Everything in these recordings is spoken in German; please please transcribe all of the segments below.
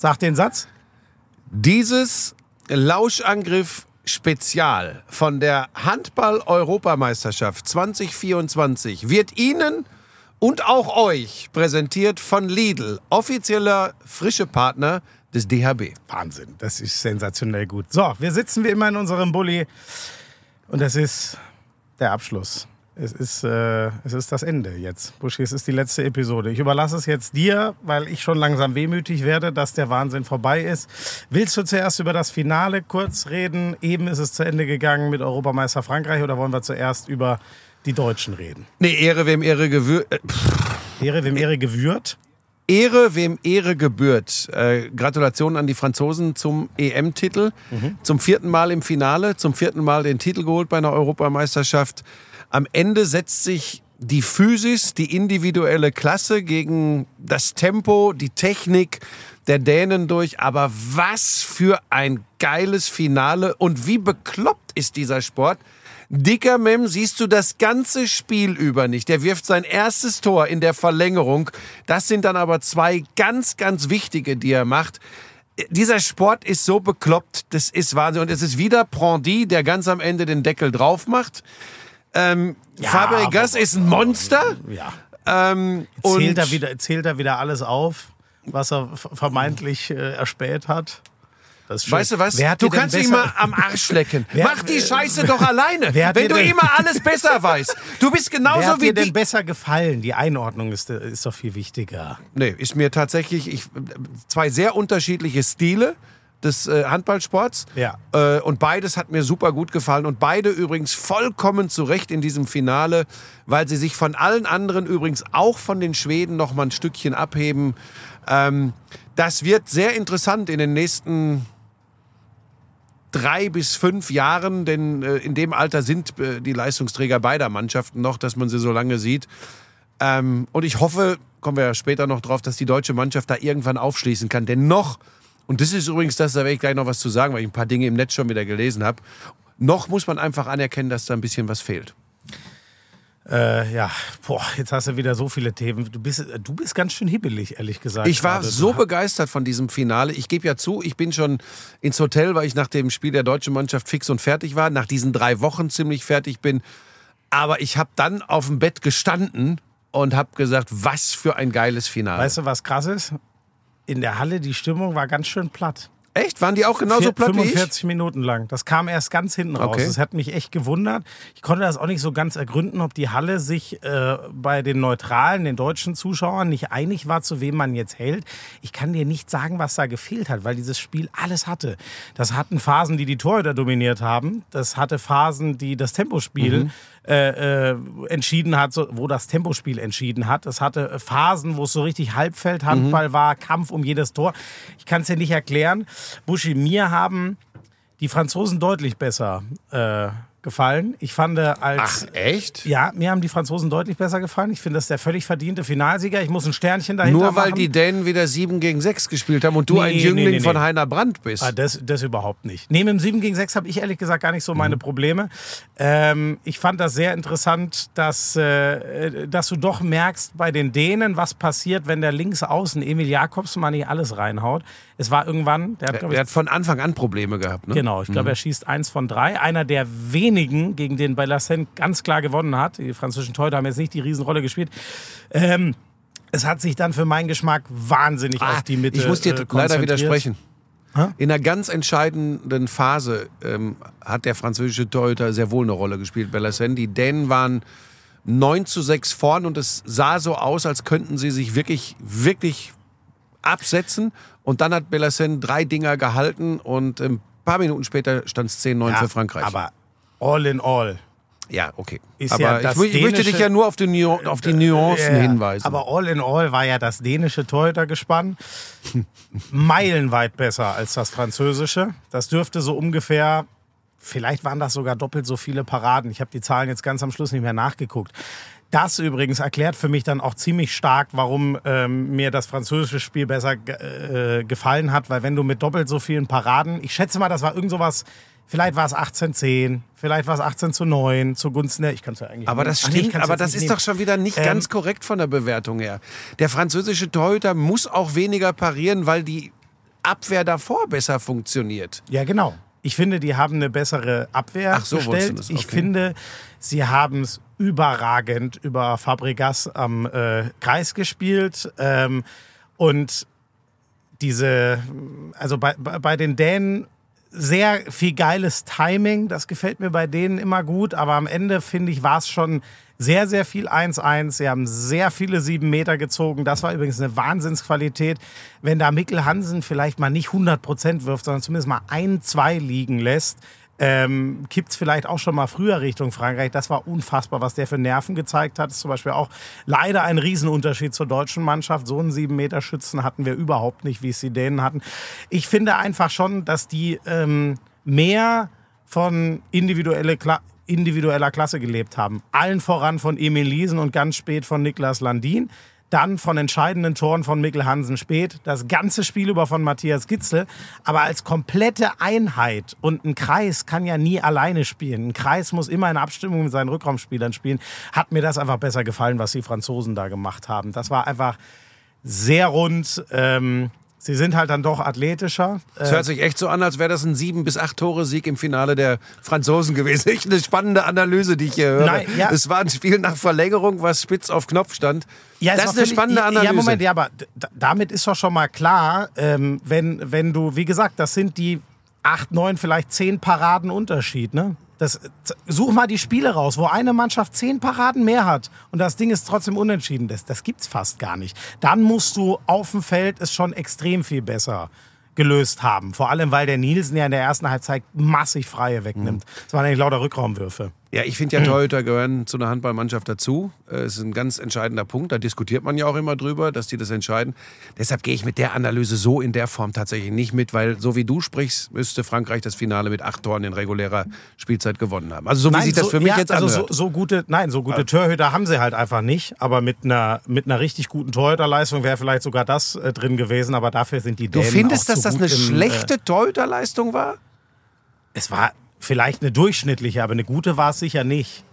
Sag den Satz. Dieses Lauschangriff Spezial von der Handball-Europameisterschaft 2024 wird Ihnen und auch euch präsentiert von Lidl, offizieller frische Partner des DHB. Wahnsinn, das ist sensationell gut. So, wir sitzen wie immer in unserem Bulli und das ist der Abschluss. Es ist, äh, es ist das Ende jetzt. Buschi, es ist die letzte Episode. Ich überlasse es jetzt dir, weil ich schon langsam wehmütig werde, dass der Wahnsinn vorbei ist. Willst du zuerst über das Finale kurz reden? Eben ist es zu Ende gegangen mit Europameister Frankreich oder wollen wir zuerst über die Deutschen reden? Nee, Ehre wem Ehre gewürt. Äh, Ehre wem Ehre gewürt? Ehre wem Ehre gebührt. Äh, Gratulation an die Franzosen zum EM-Titel. Mhm. Zum vierten Mal im Finale, zum vierten Mal den Titel geholt bei einer Europameisterschaft. Am Ende setzt sich die Physis, die individuelle Klasse gegen das Tempo, die Technik der Dänen durch. Aber was für ein geiles Finale und wie bekloppt ist dieser Sport. Dicker Mem siehst du das ganze Spiel über nicht. Der wirft sein erstes Tor in der Verlängerung. Das sind dann aber zwei ganz, ganz wichtige, die er macht. Dieser Sport ist so bekloppt, das ist Wahnsinn. Und es ist wieder Prandy, der ganz am Ende den Deckel drauf macht. Ähm, Ja, Fabregas ist ein Monster. Ja. Ähm, Zählt und er, wieder, zählt er wieder alles auf, was er vermeintlich äh, erspäht hat? Das. Weißt du was? Wer Du kannst dich besser- mal am Arsch lecken. Wer- Mach die Scheiße doch alleine. Wer Wenn du immer alles besser weißt. Du bist Wer genauso hat wie dir denn besser gefallen? Die Einordnung ist, ist doch viel wichtiger. Nee, ist mir tatsächlich ich, zwei sehr unterschiedliche Stile des äh, Handballsports. Ja. Äh, und beides hat mir super gut gefallen. Und beide übrigens vollkommen zurecht in diesem Finale, weil sie sich von allen anderen übrigens auch von den Schweden noch mal ein Stückchen abheben. Ähm, das wird sehr interessant in den nächsten drei bis fünf Jahren, denn äh, in dem Alter sind äh, die Leistungsträger beider Mannschaften noch, dass man sie so lange sieht. Ähm, und ich hoffe, kommen wir ja später noch drauf, dass die deutsche Mannschaft da irgendwann aufschließen kann. Denn noch, und das ist übrigens das, da werde ich gleich noch was zu sagen, weil ich ein paar Dinge im Netz schon wieder gelesen habe, noch muss man einfach anerkennen, dass da ein bisschen was fehlt. Äh, ja, boah, jetzt hast du wieder so viele Themen. Du bist, du bist ganz schön hibbelig, ehrlich gesagt. Ich war gerade. so begeistert von diesem Finale. Ich gebe ja zu, ich bin schon ins Hotel, weil ich nach dem Spiel der deutschen Mannschaft fix und fertig war, nach diesen drei Wochen ziemlich fertig bin. Aber ich habe dann auf dem Bett gestanden und habe gesagt, was für ein geiles Finale. Weißt du, was krass ist? In der Halle, die Stimmung war ganz schön platt. Echt? Waren die auch genauso Vier- platt wie ich? 45 Minuten lang. Das kam erst ganz hinten raus. Okay. Das hat mich echt gewundert. Ich konnte das auch nicht so ganz ergründen, ob die Halle sich äh, bei den neutralen, den deutschen Zuschauern nicht einig war, zu wem man jetzt hält. Ich kann dir nicht sagen, was da gefehlt hat, weil dieses Spiel alles hatte. Das hatten Phasen, die die Torhüter dominiert haben. Das hatte Phasen, die das Tempospiel Mhm. Äh, äh, entschieden hat, so, wo das Tempospiel entschieden hat. Das hatte Phasen, wo es so richtig Halbfeldhandball Mhm. war, Kampf um jedes Tor. Ich kann es dir nicht erklären. Buschi, mir haben die Franzosen deutlich besser äh, gefallen. Ich fand äh, als Ach, echt? ja, mir haben die Franzosen deutlich besser gefallen. Ich finde, das ist der völlig verdiente Finalsieger. Ich muss ein Sternchen dahinter Nur weil machen. die Dänen wieder 7 gegen 6 gespielt haben und du Nee, ein Jüngling nee, nee. von Heiner Brandt bist. Ah, das, das überhaupt nicht. Neben dem 7 gegen 6 habe ich ehrlich gesagt gar nicht so Mhm. meine Probleme. Ähm, ich fand das sehr interessant, dass, äh, dass du doch merkst bei den Dänen, was passiert, wenn der Linksaußen Emil Jakobs mal nicht alles reinhaut. Es war irgendwann, der hat, glaub er ich, hat von Anfang an Probleme gehabt. Ne? Genau, ich glaube, er schießt eins von drei. Einer der wenigen, gegen den Bellassem ganz klar gewonnen hat. Die französischen Torhüter haben jetzt nicht die Riesenrolle gespielt. Ähm, es hat sich dann für meinen Geschmack wahnsinnig Ah, auf die Mitte ich muss dir äh, leider widersprechen. In einer ganz entscheidenden Phase ähm, hat der französische Torhüter sehr wohl eine Rolle gespielt, Bellassem. Die Dänen waren 9 zu 6 vorn und es sah so aus, als könnten sie sich wirklich, wirklich absetzen. Und dann hat Bellassem drei Dinger gehalten und ein paar Minuten später stand es 10-9 Ja, für Frankreich. Aber all in all. ja, okay. Ist aber ja ich, ich möchte dich ja nur auf die, Nuan- auf die Nuancen Ja, hinweisen. Aber all in all war ja das dänische Torhütergespann meilenweit besser als das französische. Das dürfte so ungefähr, vielleicht waren das sogar doppelt so viele Paraden. Ich habe die Zahlen jetzt ganz am Schluss nicht mehr nachgeguckt. Das übrigens erklärt für mich dann auch ziemlich stark, warum ähm, mir das französische Spiel besser äh, gefallen hat, weil wenn du mit doppelt so vielen Paraden, ich schätze mal, das war irgend sowas, vielleicht war es 18-10, vielleicht war es 18 zu 9 zugunsten der, ich kann es ja eigentlich Aber das Ach nee, stimmt, kann's aber das ist nehmen. doch schon wieder nicht Ähm, ganz korrekt von der Bewertung her. Der französische Torhüter muss auch weniger parieren, weil die Abwehr davor besser funktioniert. Ja, genau. Ich finde, die haben eine bessere Abwehr Ach so, gestellt. das? Ich Okay. finde, sie haben es überragend über Fabregas am äh, Kreis gespielt. Ähm, und diese, also bei, bei den Dänen sehr viel geiles Timing. Das gefällt mir bei denen immer gut. Aber am Ende, finde ich, war es schon sehr, sehr viel 1-1. Sie haben sehr viele sieben Meter gezogen. Das war übrigens eine Wahnsinnsqualität. Wenn da Mikkel Hansen vielleicht mal nicht 100 Prozent wirft, sondern zumindest mal ein, zwei liegen lässt, ähm, kippt vielleicht auch schon mal früher Richtung Frankreich. Das war unfassbar, was der für Nerven gezeigt hat. Das ist zum Beispiel auch leider ein Riesenunterschied zur deutschen Mannschaft. So einen sieben Meter Schützen hatten wir überhaupt nicht, wie es die Dänen hatten. Ich finde einfach schon, dass die ähm, mehr von individuelle Kla individueller Klasse gelebt haben. Allen voran von Emil Liesen und ganz spät von Niklas Landin. Dann von entscheidenden Toren von Mikkel Hansen spät, das ganze Spiel über von Matthias Gitzel. Aber als komplette Einheit und ein Kreis kann ja nie alleine spielen. Ein Kreis muss immer in Abstimmung mit seinen Rückraumspielern spielen. Hat mir das einfach besser gefallen, was die Franzosen da gemacht haben. Das war einfach sehr rund. Ähm, sie sind halt dann doch athletischer. Es hört sich echt so an, als wäre das ein sieben bis acht Tore Sieg im Finale der Franzosen gewesen. Echt eine spannende Analyse, die ich hier höre. Nein, ja. Es war ein Spiel nach Verlängerung, was spitz auf Knopf stand. Ja, das ist eine spannende Analyse. Ja, Moment, ja, aber damit ist doch schon mal klar, ähm, wenn, wenn du, wie gesagt, das sind die acht, neun, vielleicht zehn Paraden Unterschied, ne? Das, such mal die Spiele raus, wo eine Mannschaft zehn Paraden mehr hat und das Ding ist trotzdem unentschieden. Das, das gibt's fast gar nicht. Dann musst du auf dem Feld es schon extrem viel besser gelöst haben. Vor allem, weil der Nielsen ja in der ersten Halbzeit massig Freie wegnimmt. Das waren eigentlich lauter Rückraumwürfe. Ja, ich finde ja, Torhüter gehören zu einer Handballmannschaft dazu. Äh, Es ist ein ganz entscheidender Punkt. Da diskutiert man ja auch immer drüber, dass die das entscheiden. Deshalb gehe ich mit der Analyse so in der Form tatsächlich nicht mit, weil so wie du sprichst, müsste Frankreich das Finale mit acht Toren in regulärer Spielzeit gewonnen haben. Also so wie sich das so, für mich ja, jetzt also so, anhört. so gute, nein, so gute Torhüter haben sie halt einfach nicht. Aber mit einer, mit einer richtig guten Torhüterleistung wäre vielleicht sogar das äh, drin gewesen. Aber dafür sind die du Dänen findest, auch dass das eine im, schlechte Torhüterleistung war? Äh, es war vielleicht eine durchschnittliche, aber eine gute war es sicher nicht.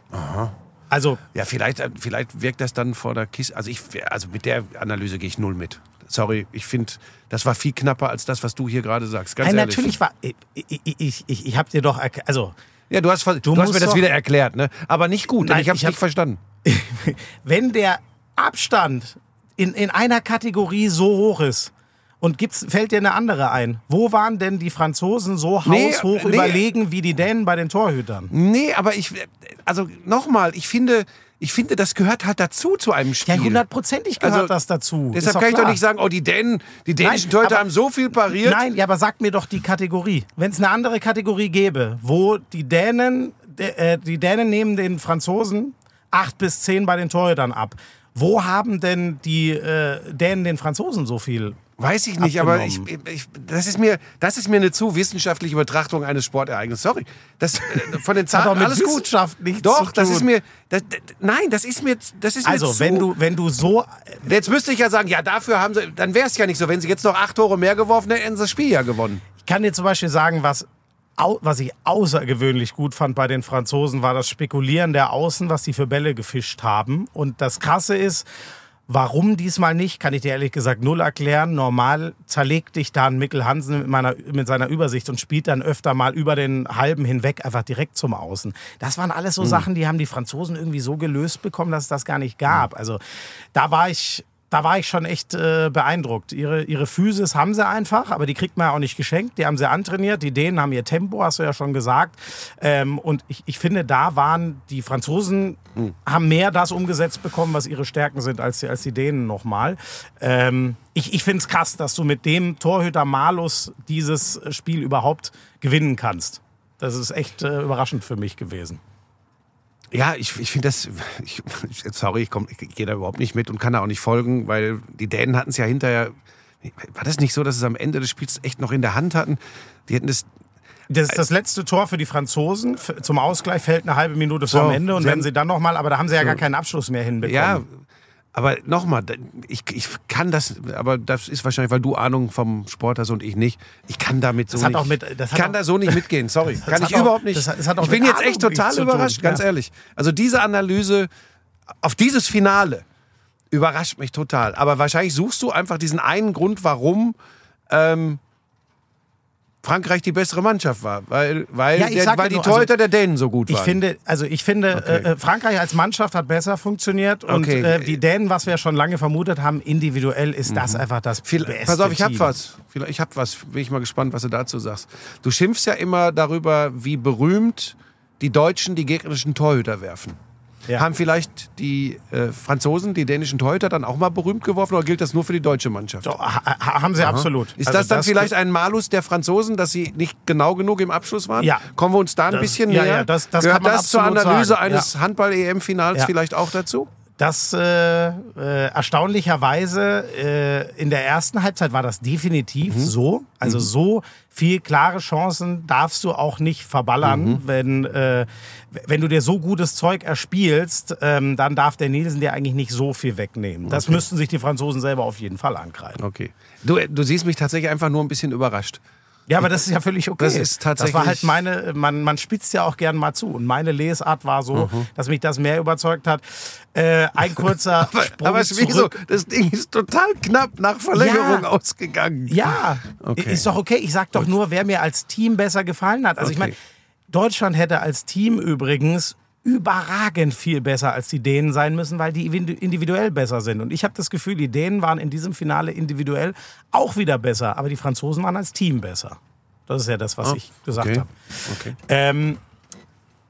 Also Ja, vielleicht, äh, vielleicht wirkt das dann vor der Kiste. Also, ich, also mit der Analyse gehe ich null mit. Sorry, ich finde, das war viel knapper als das, was du hier gerade sagst. Ganz nein, ehrlich. natürlich war ich, ich, ich, ich, ich habe dir doch also Ja, du hast, ver- du hast mir das wieder erklärt, ne? Aber nicht gut, denn Nein, ich habe es hab- nicht verstanden. wenn der Abstand in, in einer Kategorie so hoch ist und gibt's, fällt dir eine andere ein, wo waren denn die Franzosen so Nee, haushoch nee. überlegen wie die Dänen bei den Torhütern? Nee, aber ich, also nochmal, ich finde, ich finde, das gehört halt dazu zu einem Spiel. Ja, hundertprozentig gehört Also, das dazu. Deshalb kann ich doch klar. nicht sagen, oh, die Dänen, die dänischen Nein, Torhüter aber- haben so viel pariert. Nein, ja, aber sag mir doch die Kategorie. Wenn es eine andere Kategorie gäbe, wo die Dänen, äh, die Dänen nehmen den Franzosen acht bis zehn bei den Torhütern ab. Wo haben denn die äh, Dänen den Franzosen so viel? Weiß ich nicht, aber ich, ich, das, ist mir, das ist mir eine zu wissenschaftliche Betrachtung eines Sportereignisses. Sorry. Das, äh, von den hat Zahlen mit alles gut. Wissenschaft nichts Doch, das ist mir. Das, nein, das ist mir. Das ist mir Also, zu, wenn du, wenn du so. Jetzt müsste ich ja sagen, ja, dafür haben sie. Dann wäre es ja nicht so. Wenn sie jetzt noch acht Tore mehr geworfen hätten, hätten sie das Spiel ja gewonnen. Ich kann dir zum Beispiel sagen, was, was ich außergewöhnlich gut fand bei den Franzosen, war das Spekulieren der Außen, was sie für Bälle gefischt haben. Und das Krasse ist, Warum diesmal nicht, kann ich dir ehrlich gesagt null erklären. Normal zerlegt dich da ein Mikkel Hansen mit, meiner, mit seiner Übersicht und spielt dann öfter mal über den halben hinweg einfach direkt zum Außen. Das waren alles so Sachen, die haben die Franzosen irgendwie so gelöst bekommen, dass es das gar nicht gab. Also da war ich, da war ich schon echt äh, beeindruckt. Ihre, ihre Physis haben sie einfach, aber die kriegt man ja auch nicht geschenkt. Die haben sie antrainiert. Die Dänen haben ihr Tempo, hast du ja schon gesagt. Ähm, und ich, ich finde, da waren die Franzosen, haben mehr das umgesetzt bekommen, was ihre Stärken sind, als die, als die Dänen nochmal. Ähm, ich ich finde es krass, dass du mit dem Torhüter Malus dieses Spiel überhaupt gewinnen kannst. Das ist echt äh, überraschend für mich gewesen. Ja, ich, ich finde das, ich, sorry, ich, komm, ich gehe da überhaupt nicht mit und kann da auch nicht folgen, weil die Dänen hatten es ja hinterher, war das nicht so, dass sie es am Ende des Spiels echt noch in der Hand hatten? Die hätten das, Das ist das letzte Tor für die Franzosen. Zum Ausgleich fällt eine halbe Minute So, vorm Ende und wenn sie dann nochmal, aber da haben sie ja gar keinen Abschluss mehr hinbekommen. ja, aber nochmal, ich, ich kann das, aber das ist wahrscheinlich, weil du Ahnung vom Sport hast und ich nicht. Ich kann damit so Das hat nicht, auch mit- das hat kann auch- da so nicht mitgehen, sorry. Kann hat ich auch- überhaupt nicht. das hat- das auch ich bin jetzt echt total überrascht, ganz ja. ehrlich. Also diese Analyse auf dieses Finale überrascht mich total. Aber wahrscheinlich suchst du einfach diesen einen Grund, warum ähm, Frankreich die bessere Mannschaft war, weil, weil, Ja, ich der, weil ja die also, Torhüter der Dänen so gut Ich waren. finde, also ich finde, Okay. äh, Frankreich als Mannschaft hat besser funktioniert und Okay. äh, die Dänen, was wir ja schon lange vermutet haben, individuell ist das einfach das Mhm. Viel, beste pass auf, ich hab Team. was. Ich hab was. Bin ich mal gespannt, was du dazu sagst. Du schimpfst ja immer darüber, wie berühmt die Deutschen die gegnerischen Torhüter werfen. Ja. Haben vielleicht die äh, Franzosen die dänischen Torhüter dann auch mal berühmt geworfen oder gilt das nur für die deutsche Mannschaft? So, ha, ha, haben sie absolut. Ist Also das dann vielleicht ein Malus der Franzosen, dass sie nicht genau genug im Abschluss waren? Ja. Kommen wir uns da ein Das- bisschen ja, näher? ja, das- das Gehört kann man das zur Analyse sagen. eines Handball-EM-Finals vielleicht auch dazu? Das äh, äh, erstaunlicherweise äh, in der ersten Halbzeit war das definitiv Mhm. so. Also so viel klare Chancen darfst du auch nicht verballern, Mhm. wenn äh, wenn du dir so gutes Zeug erspielst, ähm, dann darf der Nielsen dir eigentlich nicht so viel wegnehmen. Das müssten sich die Franzosen selber auf jeden Fall ankreiden. Okay. Du, du siehst mich tatsächlich einfach nur ein bisschen überrascht. Ja, aber das ist ja völlig okay. Das ist tatsächlich- Das war halt meine, man, man spitzt ja auch gern mal zu. Und meine Lesart war so, Mhm. dass mich das mehr überzeugt hat. Äh, ein kurzer Sprung Aber es ist wie so, zurück. das Ding ist total knapp nach Verlängerung Ja. ausgegangen. Ja, Okay. ist doch okay. Ich sag doch nur, wer mir als Team besser gefallen hat. Also ich Okay. meine, Deutschland hätte als Team übrigens überragend viel besser als die Dänen sein müssen, weil die individuell besser sind. Und ich habe das Gefühl, die Dänen waren in diesem Finale individuell auch wieder besser, aber die Franzosen waren als Team besser. Das ist ja das, was Ah, ich gesagt okay. habe. Okay. Ähm,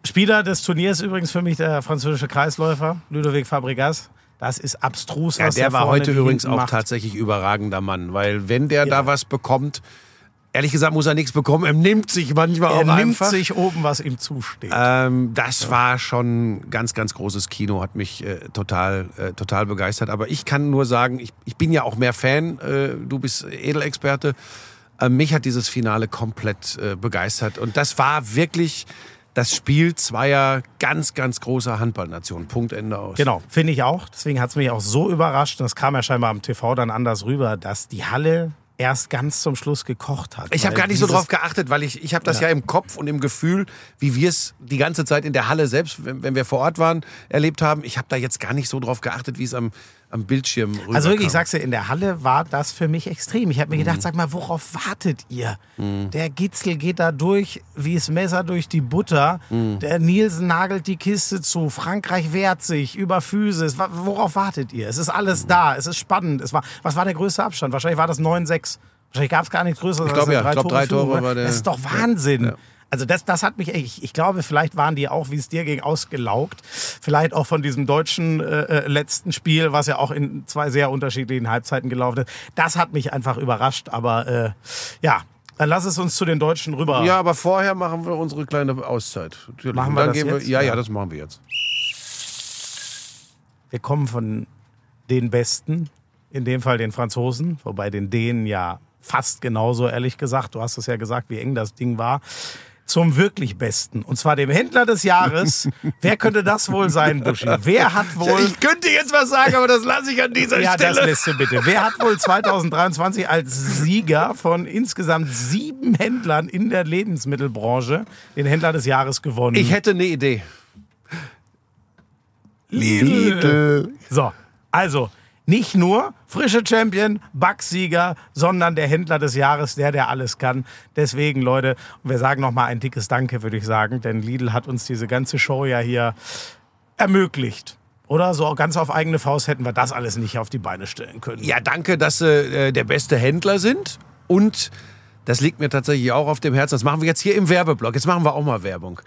Spieler des Turniers übrigens für mich der französische Kreisläufer, Ludovic Fabregas. Das ist abstrus, Ja, was der war heute übrigens auch macht. tatsächlich überragender Mann, weil wenn der Ja. da was bekommt, ehrlich gesagt muss er nichts bekommen, er nimmt sich manchmal Er auch nimmt einfach. sich oben, was ihm zusteht. Ähm, das war schon ganz, ganz großes Kino, hat mich äh, total, äh, total begeistert. Aber ich kann nur sagen, ich, ich bin ja auch mehr Fan, äh, du bist Edelexperte. Äh, mich hat dieses Finale komplett äh, begeistert. Und das war wirklich das Spiel zweier ganz, ganz großer Handballnationen. Punkt, Ende aus. Genau, finde ich auch. Deswegen hat es mich auch so überrascht, und das kam ja scheinbar am TV dann anders rüber, dass die Halle erst ganz zum Schluss gekocht hat. Ich habe gar nicht so drauf geachtet, weil ich, ich habe das ja. Ja. im Kopf und im Gefühl, wie wir es die ganze Zeit in der Halle selbst, wenn, wenn wir vor Ort waren, erlebt haben. Ich habe da jetzt gar nicht so drauf geachtet, wie es am, am Bildschirm rüberkam. Also wirklich, ich sag's dir, in der Halle war das für mich extrem. Ich habe mir Mhm. gedacht, sag mal, worauf wartet ihr? Der Gitzel geht da durch wie das Messer durch die Butter. Mhm. Der Nielsen nagelt die Kiste zu. Frankreich wehrt sich über Physis. Worauf wartet ihr? Es ist alles Mhm. da. Es ist spannend. Es war, was war der größte Abstand? Wahrscheinlich war das 9-6. Wahrscheinlich gab es gar nichts Größeres. Ich glaub, als ja. eine Ich glaub, drei Tore oder? war der- Das ist doch Wahnsinn. Also das, das hat mich, ich, ich glaube, vielleicht waren die auch, wie es dir ging, ausgelaugt. Vielleicht auch von diesem deutschen äh, äh, letzten Spiel, was ja auch in zwei sehr unterschiedlichen Halbzeiten gelaufen ist. Das hat mich einfach überrascht. Aber äh, ja, dann lass es uns zu den Deutschen rüber. Ja, aber vorher machen wir unsere kleine Auszeit. Natürlich. Machen wir das jetzt? Wir, ja, ja, Ja. das machen wir jetzt. Wir kommen von den Besten, in dem Fall den Franzosen, wobei den Dänen ja fast genauso, ehrlich gesagt. Du hast es ja gesagt, wie eng das Ding war. Zum wirklich Besten. Und zwar dem Händler des Jahres. Wer könnte das wohl sein, Buschi? Wer hat wohl. Ich könnte jetzt was sagen, aber das lasse ich an dieser Ja, das Stelle. lässt du bitte. Wer hat wohl 2023 als Sieger von insgesamt sieben Händlern in der Lebensmittelbranche den Händler des Jahres gewonnen? ich hätte eine Idee. Lidl. So, also nicht nur frische Champion, Backsieger, sondern der Händler des Jahres, der, der alles kann. Deswegen, Leute, wir sagen nochmal ein dickes Danke, würde ich sagen, denn Lidl hat uns diese ganze Show ja hier ermöglicht. Oder so ganz auf eigene Faust hätten wir das alles nicht auf die Beine stellen können. Ja, danke, dass Sie äh, der beste Händler sind. Und das liegt mir tatsächlich auch auf dem Herzen. Das machen wir jetzt hier im Werbeblock. Jetzt machen wir auch mal Werbung.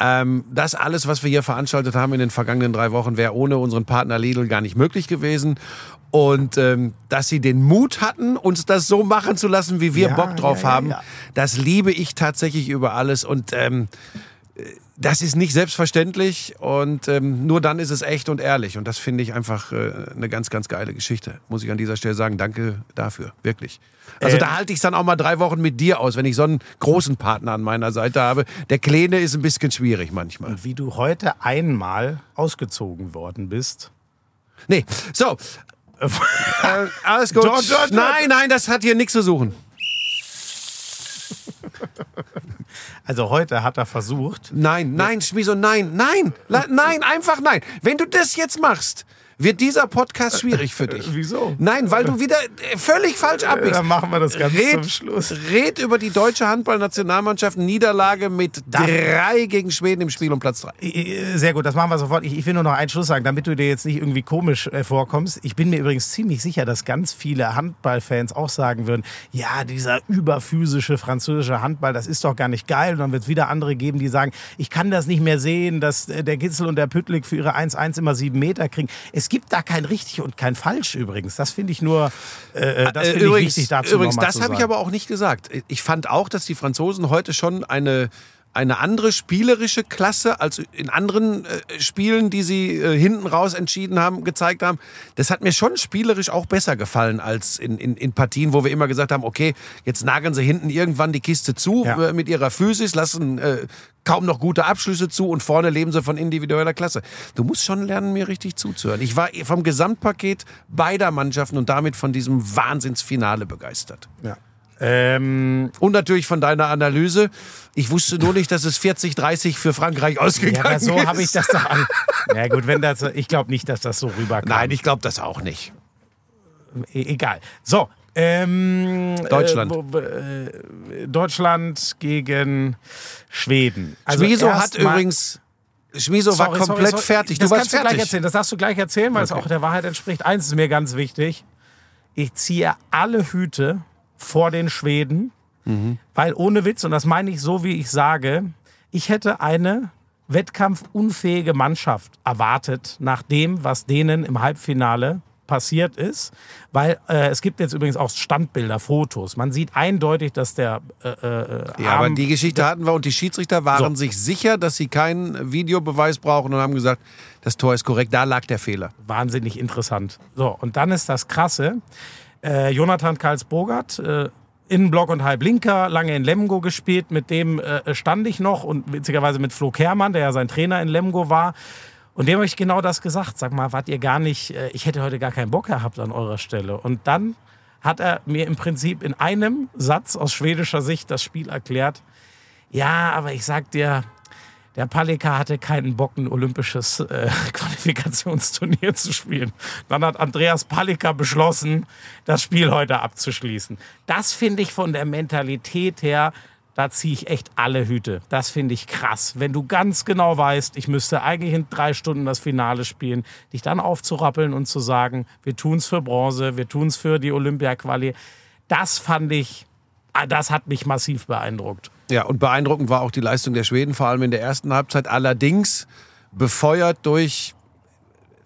Ähm, das alles, was wir hier veranstaltet haben in den vergangenen drei Wochen, wäre ohne unseren Partner Lidl gar nicht möglich gewesen. Und ähm, dass sie den Mut hatten, uns das so machen zu lassen, wie wir Ja, Bock drauf ja, ja, haben, das liebe ich tatsächlich über alles. Und ähm, das ist nicht selbstverständlich und ähm, nur dann ist es echt und ehrlich. Und das finde ich einfach äh, eine ganz, ganz geile Geschichte. Muss ich an dieser Stelle sagen. Danke dafür, wirklich. Also Ähm. da halte ich es dann auch mal drei Wochen mit dir aus, wenn ich so einen großen Partner an meiner Seite habe. Der Kleine ist ein bisschen schwierig manchmal. Und wie du heute einmal ausgezogen worden bist. Nee, so. äh, alles gut. Dort, dort, dort. Nein, nein, das hat hier nichts zu suchen. Also heute hat er versucht, Nein, nein, Schmiso, nein, nein, nein, einfach nein. Wenn du das jetzt machst, wird dieser Podcast schwierig für dich. Wieso? Nein, weil du wieder äh, völlig falsch abbiegst. Dann machen wir das Ganze Red, zum Schluss. red über die deutsche Handballnationalmannschaft. Niederlage mit drei gegen Schweden im Spiel um Platz drei. Sehr gut, das machen wir sofort. Ich, ich will nur noch einen Schluss sagen, damit du dir jetzt nicht irgendwie komisch äh, vorkommst. Ich bin mir übrigens ziemlich sicher, dass ganz viele Handballfans auch sagen würden, ja, dieser überphysische französische Handball, das ist doch gar nicht geil. Und dann wird es wieder andere geben, die sagen, ich kann das nicht mehr sehen, dass äh, der Gitzel und der Püttlik für ihre 1-1 immer sieben Meter kriegen. Es gibt da kein richtig und kein falsch übrigens. Das finde ich nur, äh, das Äh, finde ich übrigens, wichtig dazu übrigens das habe ich aber auch nicht gesagt. Ich fand auch, dass die Franzosen heute schon eine eine andere spielerische Klasse als in anderen äh, Spielen, die sie äh, hinten raus entschieden haben, gezeigt haben. Das hat mir schon spielerisch auch besser gefallen als in, in, in Partien, wo wir immer gesagt haben, okay, jetzt nageln sie hinten irgendwann die Kiste zu Ja. äh, mit ihrer Physis, lassen äh, kaum noch gute Abschlüsse zu und vorne leben sie von individueller Klasse. Du musst schon lernen, mir richtig zuzuhören. Ich war vom Gesamtpaket beider Mannschaften und damit von diesem Wahnsinnsfinale begeistert. Ja. Ähm, Und natürlich von deiner Analyse. Ich wusste nur nicht, dass es 40-30 für Frankreich ausgegangen ja, aber so ist. habe ich das doch an. Ja gut, wenn das, ich glaube nicht, dass das so rüberkam. Nein, ich glaube das auch nicht. E egal. So. Ähm, Deutschland. Äh, äh, Deutschland gegen Schweden. Also Schmiso erst hat übrigens. Schmiso war Sorry, komplett sorry, sorry. fertig. Das du kannst du fertig. gleich erzählen. Das darfst du gleich erzählen, weil es Okay. auch der Wahrheit entspricht. Eins ist mir ganz wichtig. Ich ziehe alle Hüte vor den Schweden, Mhm. weil ohne Witz, und das meine ich so, wie ich sage, ich hätte eine wettkampfunfähige Mannschaft erwartet, nach dem, was denen im Halbfinale passiert ist, weil äh, es gibt jetzt übrigens auch Standbilder, Fotos. Man sieht eindeutig, dass der äh, äh, Ja, aber die Geschichte hatten wir und die Schiedsrichter waren So. sich sicher, dass sie keinen Videobeweis brauchen und haben gesagt, das Tor ist korrekt. Da lag der Fehler. wahnsinnig interessant. So, und dann ist das Krasse. Äh, Jonathan Karls-Bogart, äh, Innenblock und Halblinker, lange in Lemgo gespielt. Mit dem äh, stand ich noch und witzigerweise mit Flo Kermann, der ja sein Trainer in Lemgo war. Und dem habe ich genau das gesagt. Sag mal, wart ihr gar nicht, äh, ich hätte heute gar keinen Bock gehabt an eurer Stelle. Und dann hat er mir im Prinzip in einem Satz aus schwedischer Sicht das Spiel erklärt. Ja, aber ich sag dir, der Palika hatte keinen Bock, ein olympisches äh, Qualifikationsturnier zu spielen. Dann hat Andreas Palika beschlossen, das Spiel heute abzuschließen. Das finde ich von der Mentalität her, da ziehe ich echt alle Hüte. Das finde ich krass. Wenn du ganz genau weißt, ich müsste eigentlich in drei Stunden das Finale spielen, dich dann aufzurappeln und zu sagen, wir tun's für Bronze, wir tun's für die Olympia-Quali. Das fand ich, ah, das hat mich massiv beeindruckt. Ja, und beeindruckend war auch die Leistung der Schweden, vor allem in der ersten Halbzeit. Allerdings befeuert durch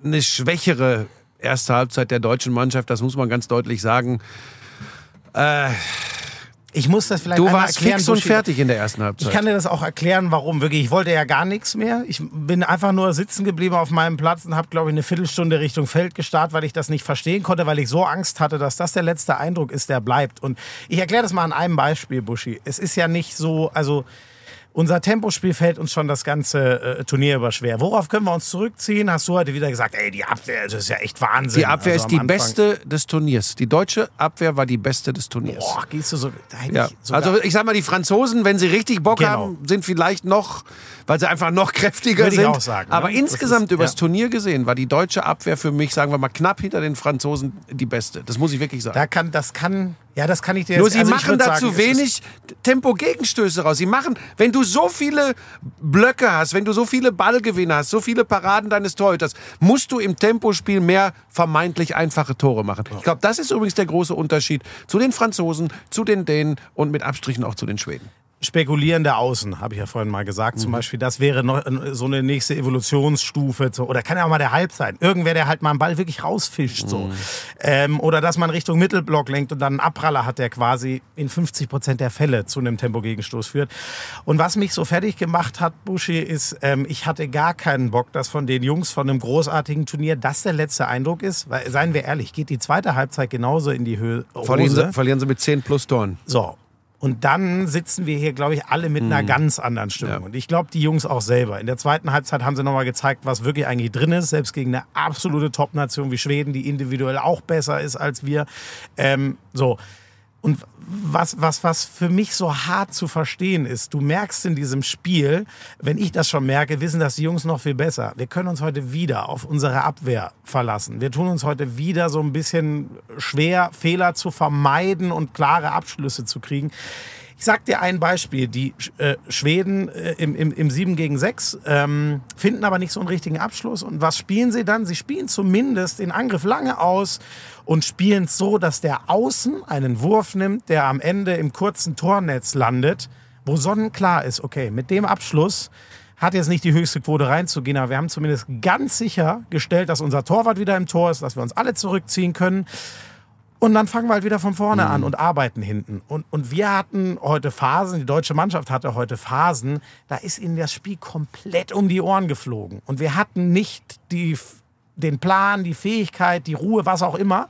eine schwächere erste Halbzeit der deutschen Mannschaft, das muss man ganz deutlich sagen. Ich muss das vielleicht Du warst erklären, fix und fertig in der ersten Halbzeit. Ich kann dir das auch erklären, warum. Wirklich, ich wollte ja gar nichts mehr. Ich bin einfach nur sitzen geblieben auf meinem Platz und habe, glaube ich, eine Viertelstunde Richtung Feld gestarrt, weil ich das nicht verstehen konnte, weil ich so Angst hatte, dass das der letzte Eindruck ist, der bleibt. Und ich erkläre das mal an einem Beispiel, Buschi. Es ist ja nicht so, also unser Tempospiel fällt uns schon das ganze äh, Turnier über schwer. Worauf können wir uns zurückziehen? Hast du heute wieder gesagt, ey, die Abwehr, das ist ja echt Wahnsinn. die Abwehr Also ist die Anfang- beste des Turniers. Die deutsche Abwehr war die beste des Turniers. Boah, gehst du so. Da Ja, ich also ich sag mal, die Franzosen, wenn sie richtig Bock Genau. haben, sind vielleicht noch, weil sie einfach noch kräftiger Würde ich sind. auch sagen, ne? Aber Das insgesamt ist- übers ja. Turnier gesehen war die deutsche Abwehr für mich, sagen wir mal, knapp hinter den Franzosen die beste. Das muss ich wirklich sagen. Da kann, das kann, ja, das kann ich dir Nur jetzt sie also ich machen da zu wenig Tempo-Gegenstöße raus. Sie machen, wenn du so viele Blöcke hast, wenn du so viele Ballgewinne hast, so viele Paraden deines Torhüters, musst du im Tempospiel mehr vermeintlich einfache Tore machen. Ich glaube, das ist übrigens der große Unterschied zu den Franzosen, zu den Dänen und mit Abstrichen auch zu den Schweden. Spekulierende Außen, habe ich ja vorhin mal gesagt. Mhm. Zum Beispiel, das wäre noch äh, so eine nächste Evolutionsstufe. So. Oder kann ja auch mal der Halb sein. Irgendwer, der halt mal einen Ball wirklich rausfischt. Mhm. So. Ähm, oder dass man Richtung Mittelblock lenkt und dann einen Abpraller hat, der quasi in 50 Prozent der Fälle zu einem Tempogegenstoß führt. Und was mich so fertig gemacht hat, Buschi, ist, ähm, ich hatte gar keinen Bock, dass von den Jungs von einem großartigen Turnier das der letzte Eindruck ist. Weil, seien wir ehrlich, geht die zweite Halbzeit genauso in die Höhe. Verlieren sie, verlieren sie mit 10 plus Toren. So. Und dann sitzen wir hier, glaube ich, alle mit einer ganz anderen Stimmung. Mhm. Ja. Und ich glaube, die Jungs auch selber. In der zweiten Halbzeit haben sie nochmal gezeigt, was wirklich eigentlich drin ist. Selbst gegen eine absolute Top-Nation wie Schweden, die individuell auch besser ist als wir. Ähm, so. Und was, was, was für mich so hart zu verstehen ist, du merkst in diesem Spiel, wenn ich das schon merke, wissen das die Jungs noch viel besser. Wir können uns heute wieder auf unsere Abwehr verlassen. Wir tun uns heute wieder so ein bisschen schwer, Fehler zu vermeiden und klare Abschlüsse zu kriegen. Ich sag dir ein Beispiel. Die äh, Schweden äh, im, im, im 7 gegen 6 ähm, finden aber nicht so einen richtigen Abschluss. Und was spielen sie dann? Sie spielen zumindest den Angriff lange aus und spielen es so, dass der Außen einen Wurf nimmt, der am Ende im kurzen Tornetz landet, wo sonnenklar ist, okay, mit dem Abschluss hat jetzt nicht die höchste Quote reinzugehen, aber wir haben zumindest ganz sicher gestellt, dass unser Torwart wieder im Tor ist, dass wir uns alle zurückziehen können. Und dann fangen wir halt wieder von vorne mhm. an und arbeiten hinten. Und, und wir hatten heute Phasen, die deutsche Mannschaft hatte heute Phasen, da ist ihnen das Spiel komplett um die Ohren geflogen. Und wir hatten nicht die, den Plan, die Fähigkeit, die Ruhe, was auch immer,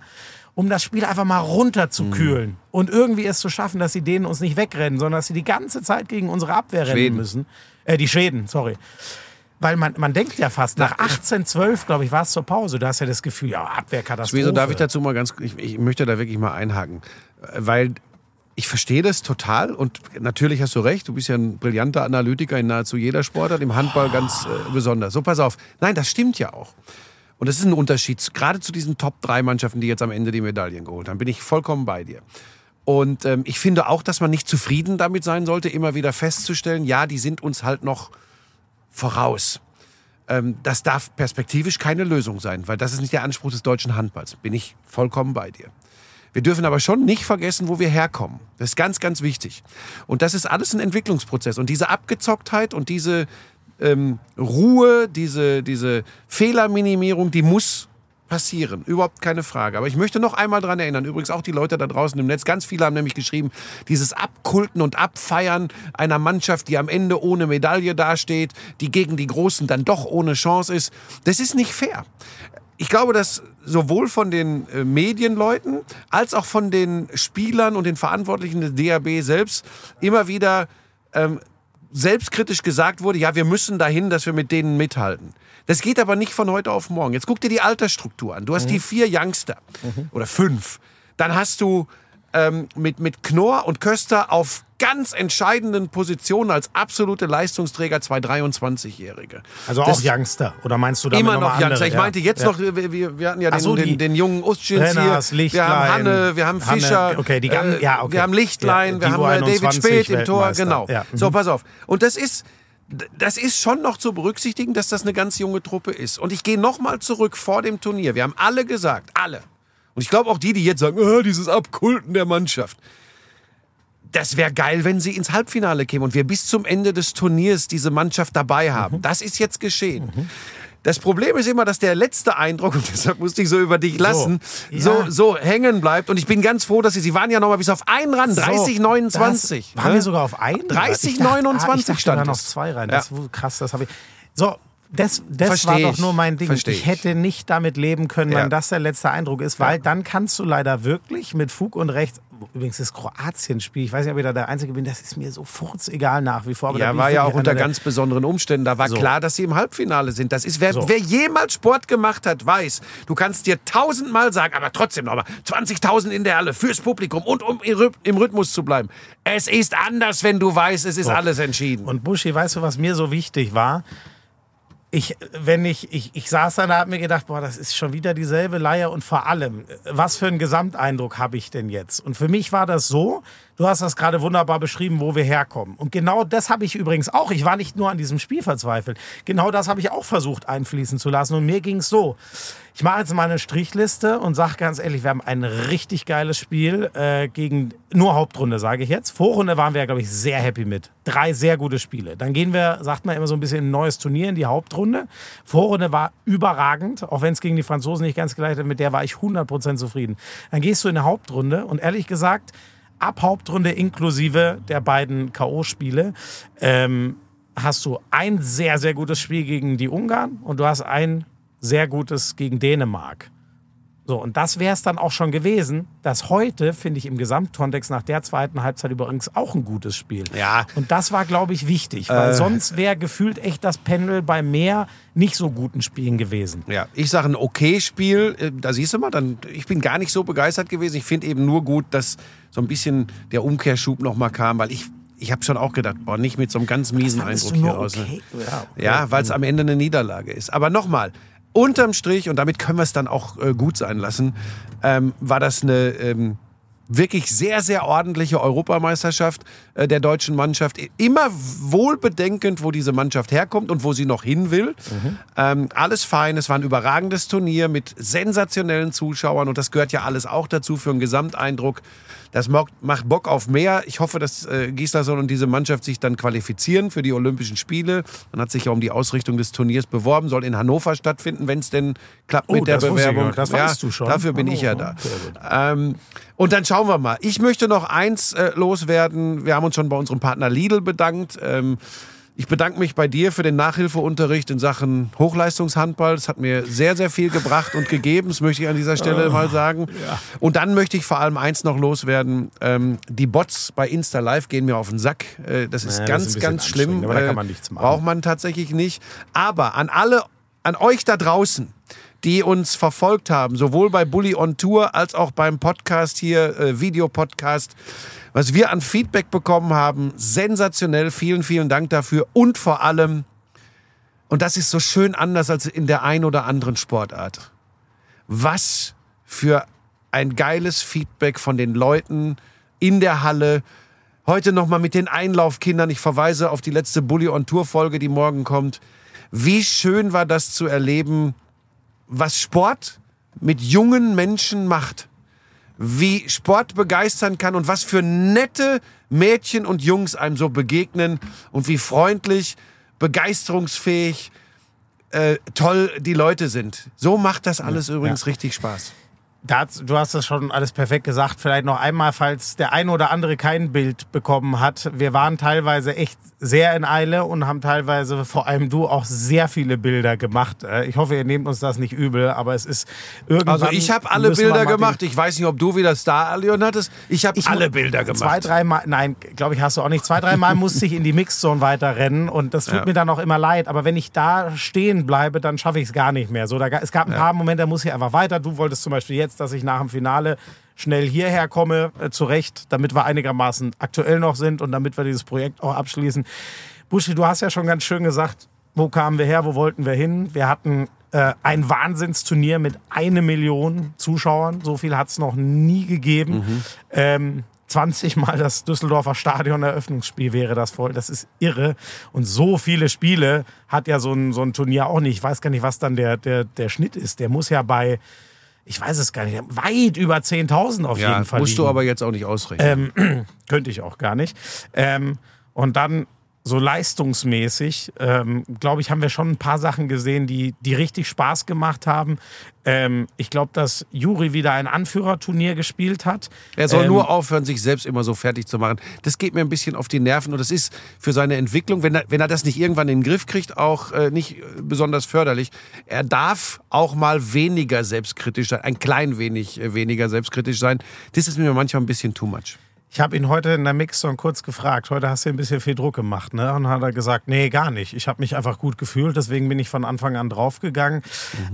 um das Spiel einfach mal runterzukühlen. Mhm. Und irgendwie es zu schaffen, dass sie denen uns nicht wegrennen, sondern dass sie die ganze Zeit gegen unsere Abwehr Schweden. rennen müssen. Äh, die Schweden, sorry. Weil man, man denkt ja fast, nach 18, 12, glaube ich, war es zur Pause. Du hast ja das Gefühl, ja, Abwehrkatastrophe. Wieso darf ich dazu mal ganz, ich, ich möchte da wirklich mal einhaken. Weil ich verstehe das total und natürlich hast du recht, du bist ja ein brillanter Analytiker in nahezu jeder Sportart, im Handball ganz äh, besonders. So, pass auf. Nein, das stimmt ja auch. Und das ist ein Unterschied, gerade zu diesen Top-3-Mannschaften, die jetzt am Ende die Medaillen geholt haben, bin ich vollkommen bei dir. Und ähm, ich finde auch, dass man nicht zufrieden damit sein sollte, immer wieder festzustellen, ja, die sind uns halt noch voraus. Ähm, das darf perspektivisch keine Lösung sein, weil das ist nicht der Anspruch des deutschen Handballs. Bin ich vollkommen bei dir. Wir dürfen aber schon nicht vergessen, wo wir herkommen. Das ist ganz, ganz wichtig. Und das ist alles ein Entwicklungsprozess. Und diese Abgezocktheit und diese ähm, Ruhe, diese, diese Fehlerminimierung, die muss passieren. Überhaupt keine Frage. Aber ich möchte noch einmal daran erinnern, übrigens auch die Leute da draußen im Netz, ganz viele haben nämlich geschrieben, dieses Abkulten und Abfeiern einer Mannschaft, die am Ende ohne Medaille dasteht, die gegen die Großen dann doch ohne Chance ist, das ist nicht fair. Ich glaube, dass sowohl von den äh, Medienleuten als auch von den Spielern und den Verantwortlichen des DAB selbst immer wieder ähm, selbstkritisch gesagt wurde, ja, wir müssen dahin, dass wir mit denen mithalten. Das geht aber nicht von heute auf morgen. Jetzt guck dir die Altersstruktur an. Du hast mhm. die vier Youngster mhm. oder fünf. Dann hast du ähm, mit, mit Knorr und Köster auf ganz entscheidenden Positionen als absolute Leistungsträger zwei 23-Jährige. Also auch Youngster? Oder meinst du damit Immer noch, Youngster. Ich meinte jetzt ja. noch, wir, wir hatten ja den, so, den, den, jungen Ustschins hier. Wir haben Hanne, wir haben Fischer. Hanne, okay, die äh, ja, okay. Wir haben Lichtlein, ja, wir haben äh, David Speth im Tor. Genau. Ja. Mhm. So, pass auf. Und das ist das ist schon noch zu berücksichtigen, dass das eine ganz junge Truppe ist. Und ich gehe nochmal zurück vor dem Turnier. Wir haben alle gesagt, alle. Und ich glaube auch die, die jetzt sagen, oh, dieses Abkulten der Mannschaft. Das wäre geil, wenn sie ins Halbfinale kämen und wir bis zum Ende des Turniers diese Mannschaft dabei haben. Mhm. Das ist jetzt geschehen. Mhm. Das Problem ist immer, dass der letzte Eindruck, und deshalb musste ich so über dich lassen, so, ja. so, so hängen bleibt. Und ich bin ganz froh, dass sie, sie waren ja noch mal bis auf einen ran, 30, 29. waren ne? wir sogar auf einen? 30, 29 ah, stand da noch zwei rein. Das ja. krass, das habe ich. So, das, das war doch nur mein Ding. Versteh ich hätte nicht damit leben können, wenn das der letzte Eindruck ist, weil ja. dann kannst du leider wirklich mit Fug und Recht übrigens das Kroatien-Spiel, ich weiß nicht, ob ich da der Einzige bin, das ist mir so furzegal nach wie vor. Aber ja, war ja auch unter ganz besonderen Umständen. Da war so. klar, dass sie im Halbfinale sind. Das ist, wer, so. wer jemals Sport gemacht hat, weiß, du kannst dir tausendmal sagen, aber trotzdem nochmal 20.000 in der Halle fürs Publikum und um im Rhythmus zu bleiben. Es ist anders, wenn du weißt, es ist so. alles entschieden. Und Buschi, weißt du, was mir so wichtig war? Ich, wenn ich, ich, ich saß da, da habe mir gedacht, boah, das ist schon wieder dieselbe Leier und vor allem, was für einen Gesamteindruck habe ich denn jetzt? Und für mich war das so, Du hast das gerade wunderbar beschrieben, wo wir herkommen. Und genau das habe ich übrigens auch. Ich war nicht nur an diesem Spiel verzweifelt. Genau das habe ich auch versucht einfließen zu lassen. Und mir ging es so. Ich mache jetzt mal eine Strichliste und sage ganz ehrlich, wir haben ein richtig geiles Spiel äh, gegen nur Hauptrunde, sage ich jetzt. Vorrunde waren wir, glaube ich, sehr happy mit. Drei sehr gute Spiele. Dann gehen wir, sagt man immer so ein bisschen, ein neues Turnier in die Hauptrunde. Vorrunde war überragend, auch wenn es gegen die Franzosen nicht ganz geleitet hat. Mit der war ich 100% zufrieden. Dann gehst du in eine Hauptrunde und ehrlich gesagt, ab Hauptrunde inklusive der beiden K.O.-Spiele ähm, hast du ein sehr, sehr gutes Spiel gegen die Ungarn und du hast ein sehr gutes gegen Dänemark. So, und das wäre es dann auch schon gewesen. Das heute finde ich im Gesamtkontext nach der zweiten Halbzeit übrigens auch ein gutes Spiel. Ja. Und das war, glaube ich, wichtig, weil Äh. sonst wäre gefühlt echt das Pendel bei mehr nicht so guten Spielen gewesen. Ja, ich sage ein okay Spiel. Äh, Da siehst du mal, dann, ich bin gar nicht so begeistert gewesen. Ich finde eben nur gut, dass so ein bisschen der Umkehrschub noch mal kam, weil ich, ich habe schon auch gedacht, boah, nicht mit so einem ganz miesen Eindruck hier nur raus. ne? okay? Ja, okay. Ja, weil es am Ende eine Niederlage ist. Aber nochmal, unterm Strich, und damit können wir es dann auch äh, gut sein lassen, ähm, war das eine ähm, wirklich sehr, sehr ordentliche Europameisterschaft äh, der deutschen Mannschaft. Immer wohlbedenkend, wo diese Mannschaft herkommt und wo sie noch hin will. Ähm, alles fein, es war ein überragendes Turnier mit sensationellen Zuschauern und das gehört ja alles auch dazu für einen Gesamteindruck. Das macht Bock auf mehr. Ich hoffe, dass äh, Gislason und diese Mannschaft sich dann qualifizieren für die Olympischen Spiele. Man hat sich ja um die Ausrichtung des Turniers beworben, soll in Hannover stattfinden, wenn es denn klappt Oh, mit der Bewerbung. Das weißt du schon. Dafür bin ich ja da. Hannover, sehr gut. Ähm, und dann schauen wir mal. Ich möchte noch eins äh, loswerden. Wir haben uns schon bei unserem Partner Lidl bedankt. Ähm, ich bedanke mich bei dir für den Nachhilfeunterricht in Sachen Hochleistungshandball. Das hat mir sehr, sehr viel gebracht und gegeben. Das möchte ich an dieser Stelle mal sagen. Und dann möchte ich vor allem eins noch loswerden. Ähm, die Bots bei Insta Live gehen mir auf den Sack. Äh, das ist Ja, das ganz, ist ein bisschen ganz schlimm. aber da kann Äh, man nichts machen. Braucht man tatsächlich nicht. Aber an alle, an euch da draußen, die uns verfolgt haben, sowohl bei Bully on Tour als auch beim Podcast hier, äh, Videopodcast. Was wir an Feedback bekommen haben, sensationell. Vielen, vielen Dank dafür. Und vor allem, und das ist so schön anders als in der ein oder anderen Sportart. Was für ein geiles Feedback von den Leuten in der Halle. Heute nochmal mit den Einlaufkindern. Ich verweise auf die letzte Bully on Tour Folge, die morgen kommt. Wie schön war das zu erleben, was Sport mit jungen Menschen macht. Wie Sport begeistern kann und was für nette Mädchen und Jungs einem so begegnen und wie freundlich, begeisterungsfähig, äh, toll die Leute sind. So macht das alles übrigens richtig Spaß. Du hast das schon alles perfekt gesagt. Vielleicht noch einmal, falls der eine oder andere kein Bild bekommen hat. Wir waren teilweise echt sehr in Eile und haben teilweise, vor allem du, auch sehr viele Bilder gemacht. Äh, Ich hoffe, ihr nehmt uns das nicht übel, aber es ist irgendwann... Also ich habe alle Bilder gemacht. Ich weiß nicht, ob du wieder Star-Allion hattest. Ich habe alle Bilder gemacht. Zwei, dreimal, nein, glaube ich, hast du auch nicht. Zwei, dreimal musste ich in die Mixzone weiterrennen und das tut Ja. mir dann auch immer leid. Aber wenn ich da stehen bleibe, dann schaffe ich es gar nicht mehr. So, da, es gab ein paar Momente, da muss ich einfach weiter. Du wolltest zum Beispiel jetzt, dass ich nach dem Finale schnell hierher komme, äh, zurecht, damit wir einigermaßen aktuell noch sind und damit wir dieses Projekt auch abschließen. Buschi, du hast ja schon ganz schön gesagt, wo kamen wir her, wo wollten wir hin? Wir hatten äh, ein Wahnsinnsturnier mit eine Million Zuschauern. So viel hat es noch nie gegeben. Ähm, 20 Mal das Düsseldorfer Stadion Eröffnungsspiel wäre das voll. Das ist irre. Und so viele Spiele hat ja so ein, so ein Turnier auch nicht. Ich weiß gar nicht, was dann der, der, der Schnitt ist. Der muss ja bei, ich weiß es gar nicht, weit über 10.000 auf ja, jeden Fall musst liegen. du aber jetzt auch nicht ausrechnen. Ähm, könnte ich auch gar nicht. Ähm, und dann so leistungsmäßig, ähm, glaube ich, haben wir schon ein paar Sachen gesehen, die, die richtig Spaß gemacht haben. Ähm, ich glaube, dass Juri wieder ein Anführerturnier gespielt hat. Er soll Ähm, nur aufhören, sich selbst immer so fertig zu machen. Das geht mir ein bisschen auf die Nerven und das ist für seine Entwicklung, wenn er, wenn er das nicht irgendwann in den Griff kriegt, auch äh, nicht besonders förderlich. Er darf auch mal weniger selbstkritisch sein, ein klein wenig äh, weniger selbstkritisch sein. Das ist mir manchmal ein bisschen too much. Ich habe ihn heute in der Mixzone kurz gefragt. Heute hast du ein bisschen viel Druck gemacht, ne? Und hat er gesagt, nee, gar nicht. Ich habe mich einfach gut gefühlt, deswegen bin ich von Anfang an draufgegangen.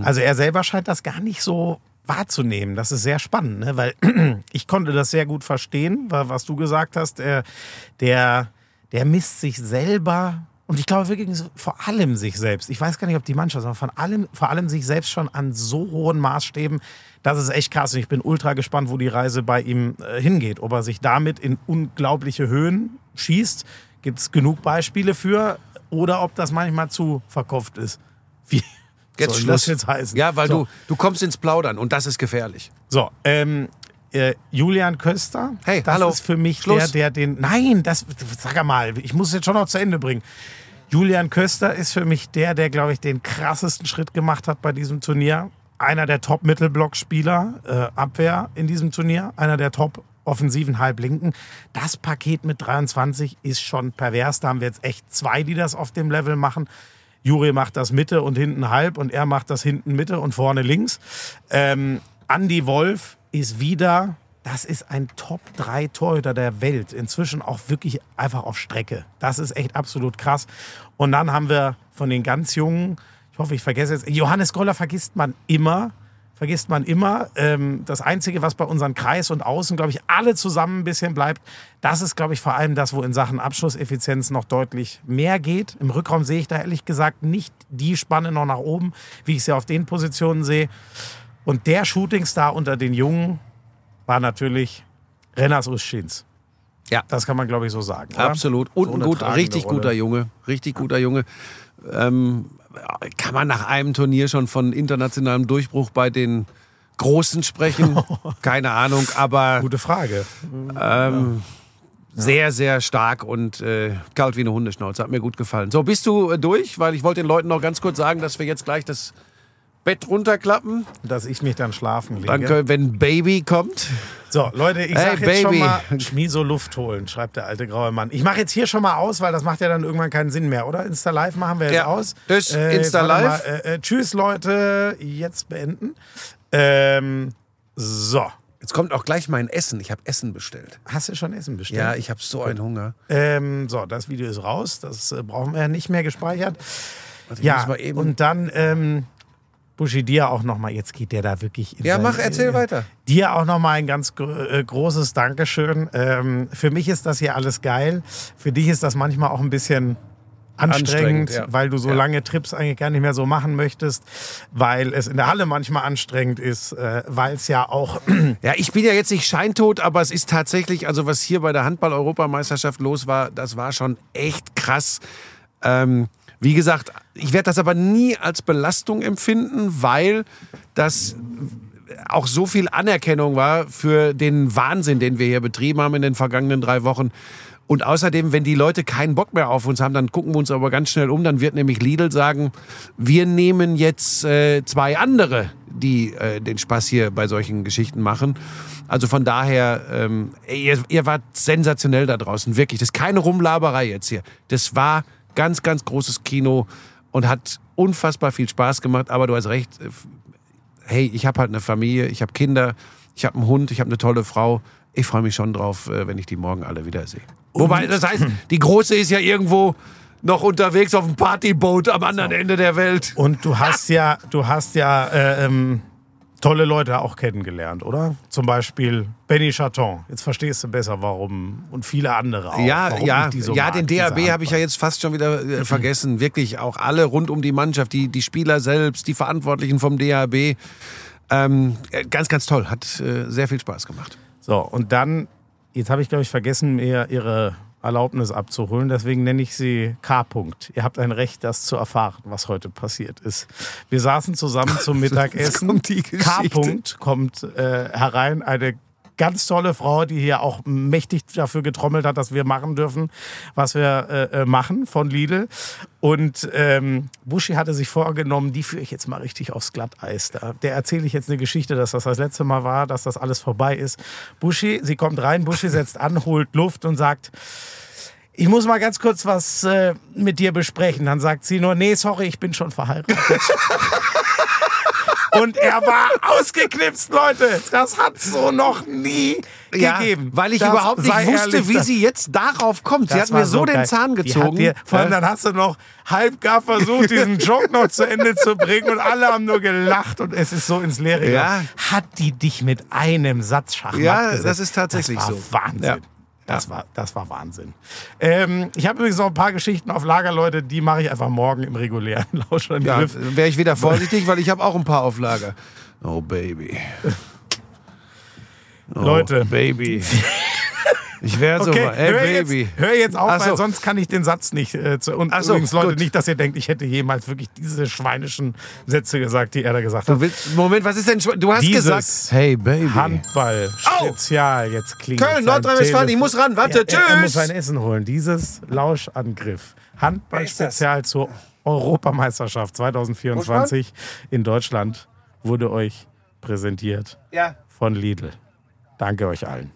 Also er selber scheint das gar nicht so wahrzunehmen. Das ist sehr spannend, ne? weil ich konnte das sehr gut verstehen, wa- was du gesagt hast. Der, der misst sich selber und ich glaube wirklich vor allem sich selbst. Ich weiß gar nicht, ob die Mannschaft, sondern von allem, vor allem sich selbst schon an so hohen Maßstäben. Das ist echt krass und ich bin ultra gespannt, wo die Reise bei ihm äh, hingeht. Ob er sich damit in unglaubliche Höhen schießt, gibt es genug Beispiele für. Oder ob das manchmal zu verkopft ist. Wie Jetzt soll Schluss. das jetzt heißen? Ja, weil so. du, du kommst ins Plaudern und das ist gefährlich. So, ähm, äh, Julian Köster. Hey, das hallo. ist für mich Schluss. der, der den. Nein, das sag mal, ich muss es jetzt schon noch zu Ende bringen. Julian Köster ist für mich der, der, glaube ich, den krassesten Schritt gemacht hat bei diesem Turnier. Einer der Top-Mittelblock-Spieler, äh, Abwehr in diesem Turnier. Einer der Top-offensiven Halblinken. Das Paket mit 23 ist schon pervers. Da haben wir jetzt echt zwei, die das auf dem Level machen. Juri macht das Mitte und hinten halb und er macht das hinten Mitte und vorne links. Ähm, Andy Wolf ist wieder, das ist ein Top-3-Torhüter der Welt. Inzwischen auch wirklich einfach auf Strecke. Das ist echt absolut krass. Und dann haben wir von den ganz Jungen, ich hoffe, ich vergesse jetzt, Johannes Goller vergisst man immer. Vergisst man immer. Ähm, das Einzige, was bei unseren Kreis und Außen, glaube ich, alle zusammen ein bisschen bleibt, das ist, glaube ich, vor allem das, wo in Sachen Abschlusseffizienz noch deutlich mehr geht. Im Rückraum sehe ich da ehrlich gesagt nicht die Spanne noch nach oben, wie ich sie auf den Positionen sehe. Und der Shootingstar unter den Jungen war natürlich Renas Uschins. Ja. Das kann man, glaube ich, so sagen. Oder? Absolut. Und So ein gut, richtig Rolle. guter Junge. Richtig guter Junge. Ähm, kann man nach einem Turnier schon von internationalem Durchbruch bei den Großen sprechen? Keine Ahnung, aber Gute Frage. ähm, sehr, sehr stark und äh, kalt wie eine Hundeschnauze. Hat mir gut gefallen. So, bist du äh, durch? Weil ich wollte den Leuten noch ganz kurz sagen, dass wir jetzt gleich das Bett runterklappen. Dass ich mich dann schlafen lege. Dann können, wenn Baby kommt. So, Leute, ich Hey, sag jetzt schon Baby. mal, Schmieso Luft holen, schreibt der alte graue Mann. Ich mache jetzt hier schon mal aus, weil das macht ja dann irgendwann keinen Sinn mehr, oder? Insta Live machen wir jetzt Ja. aus. Tschüss, jetzt Insta Live. Mal, äh, äh, tschüss, Leute. Jetzt beenden. Ähm, so. Jetzt kommt auch gleich mein Essen. Ich habe Essen bestellt. Hast du schon Essen bestellt? Ja, ich habe so einen Hunger. Ähm, so, das Video ist raus. Das äh, brauchen wir ja nicht mehr gespeichert. Warte, Ja, und dann ähm, Buschi, dir auch nochmal, jetzt geht der da wirklich in Ja, mach, erzähl äh, weiter. Dir auch nochmal ein ganz äh, großes Dankeschön. Ähm, für mich ist das hier alles geil. Für dich ist das manchmal auch ein bisschen anstrengend, Anstrengend, ja. weil du so Ja. lange Trips eigentlich gar nicht mehr so machen möchtest, weil es in der Halle manchmal anstrengend ist, äh, weil es ja auch Ja, ich bin ja jetzt nicht scheintot, aber es ist tatsächlich, also was hier bei der Handball-Europameisterschaft los war, das war schon echt krass. Ähm, wie gesagt, ich werde das aber nie als Belastung empfinden, weil das auch so viel Anerkennung war für den Wahnsinn, den wir hier betrieben haben in den vergangenen drei Wochen. Und außerdem, wenn die Leute keinen Bock mehr auf uns haben, dann gucken wir uns aber ganz schnell um. Dann wird nämlich Lidl sagen, wir nehmen jetzt äh, zwei andere, die äh, den Spaß hier bei solchen Geschichten machen. Also von daher, ähm, ihr, ihr wart sensationell da draußen, wirklich. Das ist keine Rumlaberei jetzt hier. Das war ganz, ganz großes Kino und hat unfassbar viel Spaß gemacht. Aber du hast recht, äh, hey, ich habe halt eine Familie, ich habe Kinder, ich habe einen Hund, ich habe eine tolle Frau. Ich freue mich schon drauf, äh, wenn ich die morgen alle wiedersehe. Wobei, das heißt, die Große ist ja irgendwo noch unterwegs auf dem Partyboot am anderen Ende der Welt. Und du hast ja, du hast ja äh, ähm, tolle Leute auch kennengelernt, oder? Zum Beispiel Benny Chaton. Jetzt verstehst du besser, warum. Und viele andere auch. Ja, ja, so ja, mag, den DAB habe ich ja jetzt fast schon wieder äh, vergessen. Wirklich auch alle rund um die Mannschaft, die, die Spieler selbst, die Verantwortlichen vom DAB. Ähm, äh, ganz, ganz toll. Hat äh, sehr viel Spaß gemacht. So, und dann, jetzt habe ich, glaube ich, vergessen, mir ihre Erlaubnis abzuholen. Deswegen nenne ich sie K. -Punkt. Ihr habt ein Recht, das zu erfahren, was heute passiert ist. Wir saßen zusammen zum Mittagessen. kommt die K. Geschichte. -Punkt kommt äh, herein, eine ganz tolle Frau, die hier auch mächtig dafür getrommelt hat, dass wir machen dürfen, was wir äh, äh, machen von Lidl. Und ähm, Buschi hatte sich vorgenommen, die führe ich jetzt mal richtig aufs Glatteis. Da, der erzähle ich jetzt eine Geschichte, dass das das letzte Mal war, dass das alles vorbei ist. Buschi, sie kommt rein, Buschi setzt an, holt Luft und sagt, ich muss mal ganz kurz was äh, mit dir besprechen. Dann sagt sie nur, nee, sorry, ich bin schon verheiratet. Und er war ausgeknipst, Leute. Das hat so noch nie gegeben. weil ich Das überhaupt nicht wusste, ehrlich, wie sie jetzt darauf kommt. Sie hat mir war so, den. Zahn gezogen. Dir, vor allem Ja. dann hast du noch halbgar versucht, diesen Joke noch zu Ende zu bringen und alle haben nur gelacht und es ist so ins Leere Ja. gegangen. Hat die dich mit einem Satz Schachmatt Ja, gesetzt? das ist tatsächlich das war so. Wahnsinn. Ja. Das, war, das war Wahnsinn. Ähm, ich habe übrigens noch ein paar Geschichten auf Lager, Leute, die mache ich einfach morgen im regulären Ja, Lauschangriff. wäre ich wieder vorsichtig, weil ich habe auch ein paar auf Lager. Oh, Baby. Oh, Leute. Baby. Ich wäre so, Okay, ey, hör, Baby. jetzt, hör jetzt auf, so. weil sonst kann ich den Satz nicht. Äh, zu, und Ach so, übrigens, Leute, gut. nicht, dass ihr denkt, ich hätte jemals wirklich diese schweinischen Sätze gesagt, die er da gesagt hat. Willst, Moment, was ist denn? Du hast Dieses gesagt. Hey, Baby. Handball, Spezial, jetzt klingt Köln, Nordrhein-Westfalen, ich muss ran, warte, er, er muss tschüss. sein Essen holen. Dieses Lauschangriff. Handball Wer ist das? Spezial zur Europameisterschaft 2024 in Deutschland wurde euch präsentiert Ja. von Lidl. Danke euch allen.